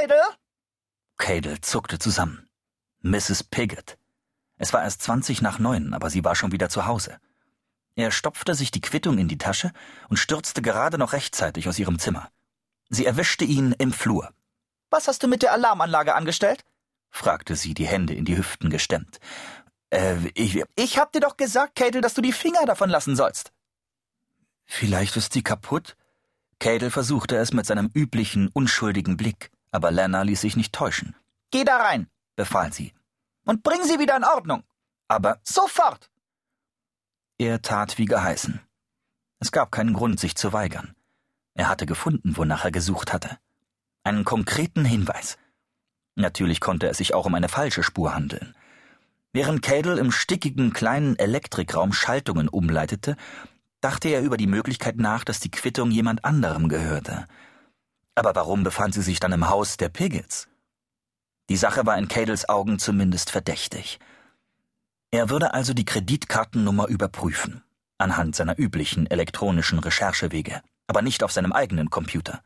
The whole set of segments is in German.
Cadel? Cadel zuckte zusammen. Mrs. Piggott. Es war erst zwanzig nach neun, aber sie war schon wieder zu Hause. Er stopfte sich die Quittung in die Tasche und stürzte gerade noch rechtzeitig aus ihrem Zimmer. Sie erwischte ihn im Flur. Was hast du mit der Alarmanlage angestellt? fragte sie, die Hände in die Hüften gestemmt. Äh, ich. Ich hab dir doch gesagt, Cadel, dass du die Finger davon lassen sollst. Vielleicht ist sie kaputt? Cadel versuchte es mit seinem üblichen, unschuldigen Blick, aber Lana ließ sich nicht täuschen. Geh da rein, befahl sie. Und bring sie wieder in Ordnung. Aber sofort! Er tat wie geheißen. Es gab keinen Grund, sich zu weigern. Er hatte gefunden, wonach er gesucht hatte. Einen konkreten Hinweis. Natürlich konnte es sich auch um eine falsche Spur handeln. Während Cadel im stickigen kleinen Elektrikraum Schaltungen umleitete, dachte er über die Möglichkeit nach, dass die Quittung jemand anderem gehörte. Aber warum befand sie sich dann im Haus der Piggets? Die Sache war in Cadels Augen zumindest verdächtig. Er würde also die Kreditkartennummer überprüfen, anhand seiner üblichen elektronischen Recherchewege, aber nicht auf seinem eigenen Computer.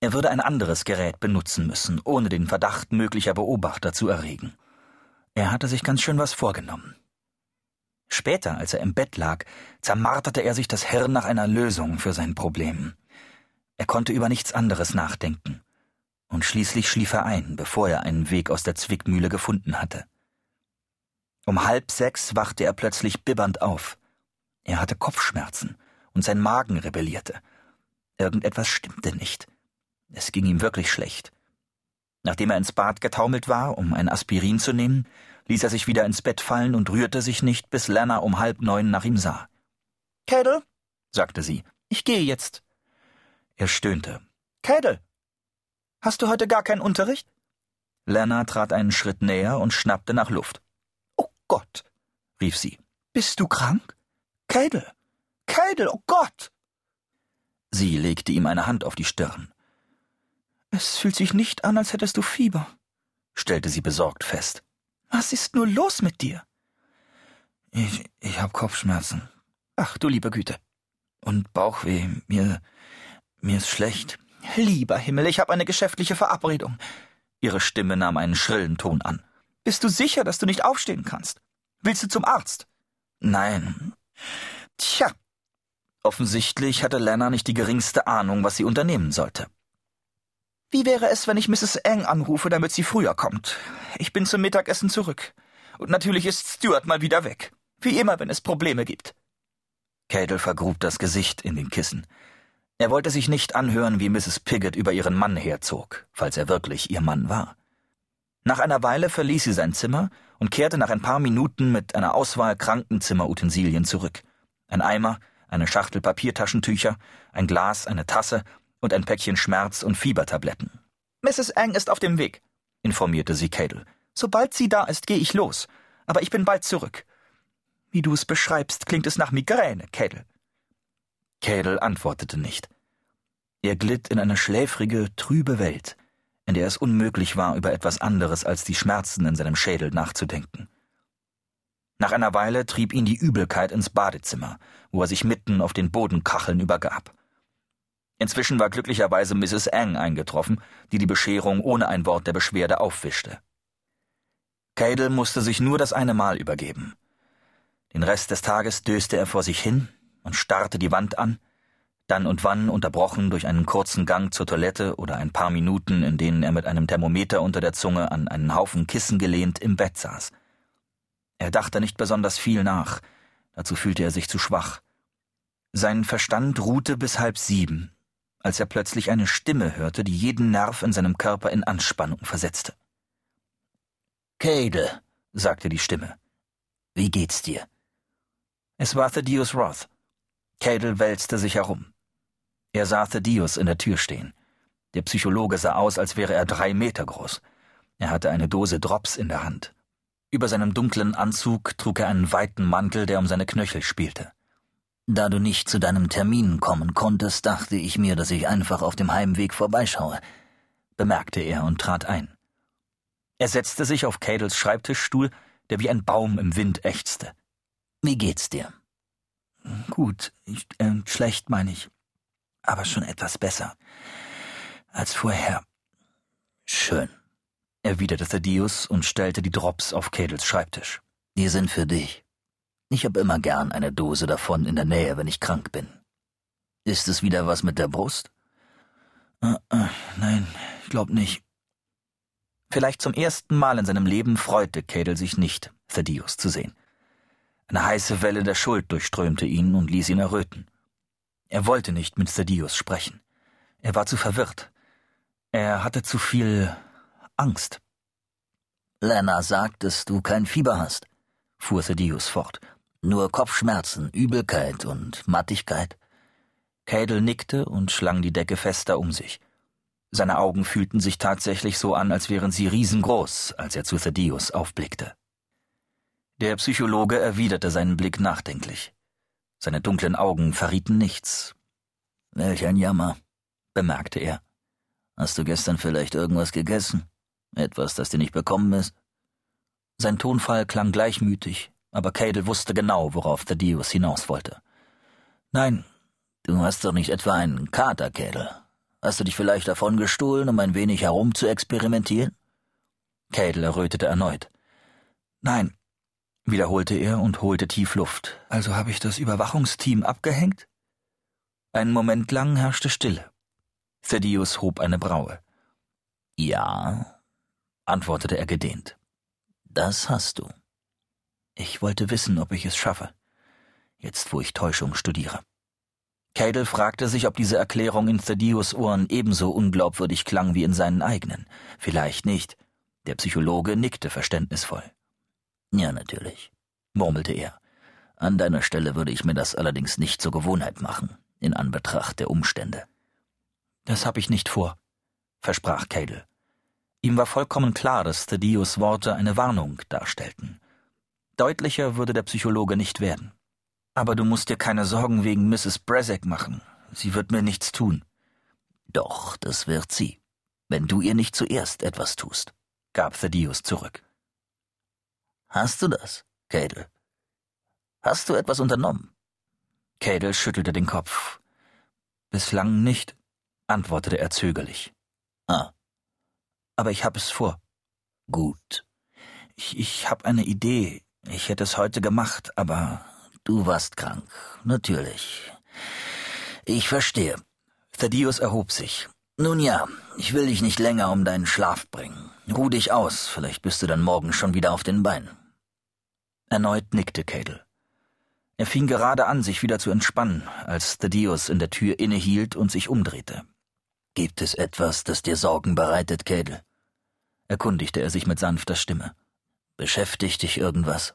Er würde ein anderes Gerät benutzen müssen, ohne den Verdacht möglicher Beobachter zu erregen. Er hatte sich ganz schön was vorgenommen. Später, als er im Bett lag, zermarterte er sich das Hirn nach einer Lösung für sein Problem. Er konnte über nichts anderes nachdenken. Und schließlich schlief er ein, bevor er einen Weg aus der Zwickmühle gefunden hatte. Um halb sechs wachte er plötzlich bibbernd auf. Er hatte Kopfschmerzen und sein Magen rebellierte. Irgendetwas stimmte nicht. Es ging ihm wirklich schlecht. Nachdem er ins Bad getaumelt war, um ein Aspirin zu nehmen, ließ er sich wieder ins Bett fallen und rührte sich nicht, bis Lana um halb neun nach ihm sah. Cadel, sagte sie, ich gehe jetzt. Er stöhnte. Cadel, hast du heute gar keinen Unterricht? Lana trat einen Schritt näher und schnappte nach Luft. Gott, rief sie. Bist du krank? Cadel, Cadel, oh Gott! Sie legte ihm eine Hand auf die Stirn. Es fühlt sich nicht an, als hättest du Fieber, stellte sie besorgt fest. Was ist nur los mit dir? Ich, ich hab Kopfschmerzen. Ach, du liebe Güte. Und Bauchweh. Mir, mir ist schlecht. Lieber Himmel, ich habe eine geschäftliche Verabredung. Ihre Stimme nahm einen schrillen Ton an. Bist du sicher, dass du nicht aufstehen kannst? Willst du zum Arzt? Nein. Tja. Offensichtlich hatte Lana nicht die geringste Ahnung, was sie unternehmen sollte. Wie wäre es, wenn ich Mrs. Eng anrufe, damit sie früher kommt? Ich bin zum Mittagessen zurück. Und natürlich ist Stuart mal wieder weg. Wie immer, wenn es Probleme gibt. Cadel vergrub das Gesicht in den Kissen. Er wollte sich nicht anhören, wie Mrs. Piggott über ihren Mann herzog, falls er wirklich ihr Mann war. Nach einer Weile verließ sie sein Zimmer und kehrte nach ein paar Minuten mit einer Auswahl Krankenzimmerutensilien zurück. Ein Eimer, eine Schachtel Papiertaschentücher, ein Glas, eine Tasse und ein Päckchen Schmerz- und Fiebertabletten. Mrs. Eng ist auf dem Weg, informierte sie Cadel. Sobald sie da ist, gehe ich los. Aber ich bin bald zurück. Wie du es beschreibst, klingt es nach Migräne, Cadel. Cadel antwortete nicht. Er glitt in eine schläfrige, trübe Welt, in der es unmöglich war, über etwas anderes als die Schmerzen in seinem Schädel nachzudenken. Nach einer Weile trieb ihn die Übelkeit ins Badezimmer, wo er sich mitten auf den Bodenkacheln übergab. Inzwischen war glücklicherweise Mrs. Ang eingetroffen, die die Bescherung ohne ein Wort der Beschwerde aufwischte. Cadel musste sich nur das eine Mal übergeben. Den Rest des Tages döste er vor sich hin und starrte die Wand an, dann und wann unterbrochen durch einen kurzen Gang zur Toilette oder ein paar Minuten, in denen er mit einem Thermometer unter der Zunge an einen Haufen Kissen gelehnt im Bett saß. Er dachte nicht besonders viel nach, dazu fühlte er sich zu schwach. Sein Verstand ruhte bis halb sieben, als er plötzlich eine Stimme hörte, die jeden Nerv in seinem Körper in Anspannung versetzte. Cade, sagte die Stimme. Wie geht's dir? Es war Thaddeus Roth. Cadel wälzte sich herum. Er sah Thaddeus in der Tür stehen. Der Psychologe sah aus, als wäre er drei Meter groß. Er hatte eine Dose Drops in der Hand. Über seinem dunklen Anzug trug er einen weiten Mantel, der um seine Knöchel spielte. Da du nicht zu deinem Termin kommen konntest, dachte ich mir, dass ich einfach auf dem Heimweg vorbeischaue, bemerkte er und trat ein. Er setzte sich auf Cadels Schreibtischstuhl, der wie ein Baum im Wind ächzte. Wie geht's dir? Gut, äh, schlecht meine ich aber schon etwas besser als vorher. Schön, erwiderte Thaddeus und stellte die Drops auf Cadels Schreibtisch. Die sind für dich. Ich hab immer gern eine Dose davon in der Nähe, wenn ich krank bin. Ist es wieder was mit der Brust? Äh, äh, nein, ich glaub nicht. Vielleicht zum ersten Mal in seinem Leben freute Cadel sich nicht, Thaddeus zu sehen. Eine heiße Welle der Schuld durchströmte ihn und ließ ihn erröten. Er wollte nicht mit Thaddeus sprechen. Er war zu verwirrt. Er hatte zu viel Angst. Lena sagt, dass du kein Fieber hast, fuhr Thaddeus fort. Nur Kopfschmerzen, Übelkeit und Mattigkeit. Cadel nickte und schlang die Decke fester um sich. Seine Augen fühlten sich tatsächlich so an, als wären sie riesengroß, als er zu Thaddeus aufblickte. Der Psychologe erwiderte seinen Blick nachdenklich. Seine dunklen Augen verrieten nichts. Welch ein Jammer, bemerkte er. Hast du gestern vielleicht irgendwas gegessen? Etwas, das dir nicht bekommen ist? Sein Tonfall klang gleichmütig, aber Cadel wusste genau, worauf Thaddeus hinaus wollte. Nein, du hast doch nicht etwa einen Kater, Cadel. Hast du dich vielleicht davon gestohlen, um ein wenig herum zu experimentieren? Cadel errötete erneut. Nein, wiederholte er und holte tief Luft. Also habe ich das Überwachungsteam abgehängt? Einen Moment lang herrschte Stille. Thaddeus hob eine Braue. Ja, antwortete er gedehnt. Das hast du. Ich wollte wissen, ob ich es schaffe. Jetzt, wo ich Täuschung studiere. Cadel fragte sich, ob diese Erklärung in Thaddeus Ohren ebenso unglaubwürdig klang wie in seinen eigenen. Vielleicht nicht. Der Psychologe nickte verständnisvoll. Ja, natürlich, murmelte er. An deiner Stelle würde ich mir das allerdings nicht zur Gewohnheit machen, in Anbetracht der Umstände. Das hab ich nicht vor, versprach Cadel. Ihm war vollkommen klar, dass Thaddeus Worte eine Warnung darstellten. Deutlicher würde der Psychologe nicht werden. Aber du musst dir keine Sorgen wegen Mrs. Brezek machen. Sie wird mir nichts tun. Doch, das wird sie, wenn du ihr nicht zuerst etwas tust, gab Thaddeus zurück. Hast du das, Cadel? Hast du etwas unternommen? Cadel schüttelte den Kopf. Bislang nicht, antwortete er zögerlich. Ah. Aber ich hab es vor. Gut. Ich, ich hab eine Idee. Ich hätte es heute gemacht, aber Du warst krank, natürlich. Ich verstehe. Thaddeus erhob sich. Nun ja, ich will dich nicht länger um deinen Schlaf bringen. Ruh dich aus, vielleicht bist du dann morgen schon wieder auf den Beinen. Erneut nickte Cadel. Er fing gerade an, sich wieder zu entspannen, als Thaddeus in der Tür innehielt und sich umdrehte. Gibt es etwas, das dir Sorgen bereitet, Cadel? erkundigte er sich mit sanfter Stimme. Beschäftigt dich irgendwas?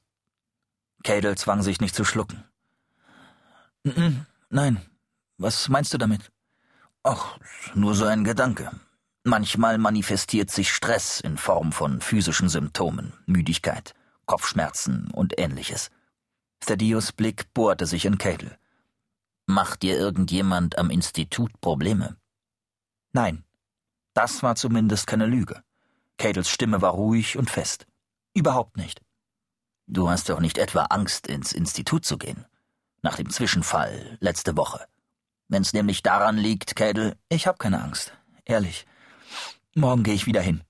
Cadel zwang sich nicht zu schlucken. Nein, was meinst du damit? Ach, nur so ein Gedanke. Manchmal manifestiert sich Stress in Form von physischen Symptomen, Müdigkeit, Kopfschmerzen und ähnliches. Thaddeus Blick bohrte sich in Cadel. Macht dir irgendjemand am Institut Probleme? Nein, das war zumindest keine Lüge. Cadels Stimme war ruhig und fest. Überhaupt nicht. Du hast doch nicht etwa Angst, ins Institut zu gehen. Nach dem Zwischenfall letzte Woche. Wenn's nämlich daran liegt, Cadel. Ich hab keine Angst. Ehrlich. Morgen gehe ich wieder hin.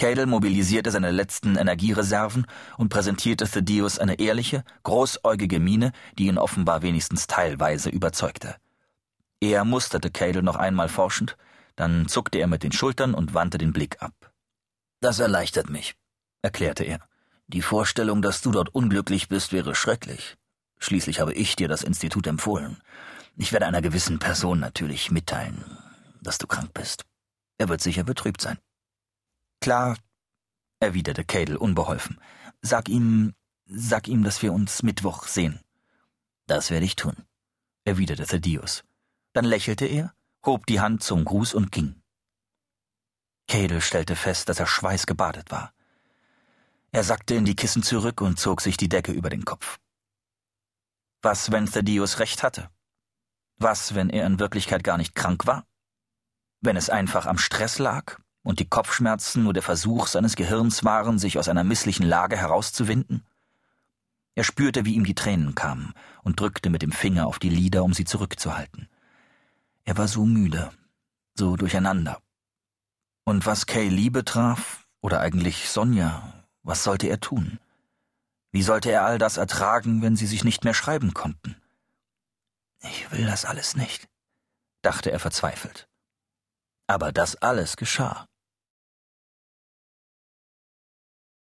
Cadel mobilisierte seine letzten Energiereserven und präsentierte Thaddeus eine ehrliche, großäugige Miene, die ihn offenbar wenigstens teilweise überzeugte. Er musterte Cadel noch einmal forschend, dann zuckte er mit den Schultern und wandte den Blick ab. Das erleichtert mich, erklärte er. Die Vorstellung, dass du dort unglücklich bist, wäre schrecklich. Schließlich habe ich dir das Institut empfohlen. Ich werde einer gewissen Person natürlich mitteilen, dass du krank bist. Er wird sicher betrübt sein. Klar, erwiderte Cadel unbeholfen. Sag ihm, sag ihm, dass wir uns Mittwoch sehen. Das werde ich tun, erwiderte Thaddeus. Dann lächelte er, hob die Hand zum Gruß und ging. Cadel stellte fest, dass er schweißgebadet war. Er sackte in die Kissen zurück und zog sich die Decke über den Kopf. Was, wenn Thaddeus recht hatte? Was, wenn er in Wirklichkeit gar nicht krank war? Wenn es einfach am Stress lag und die Kopfschmerzen nur der Versuch seines Gehirns waren, sich aus einer misslichen Lage herauszuwinden? Er spürte, wie ihm die Tränen kamen und drückte mit dem Finger auf die Lider, um sie zurückzuhalten. Er war so müde, so durcheinander. Und was Kay Lee betraf, oder eigentlich Sonja, was sollte er tun? Wie sollte er all das ertragen, wenn sie sich nicht mehr schreiben konnten? Ich will das alles nicht, dachte er verzweifelt. Aber das alles geschah.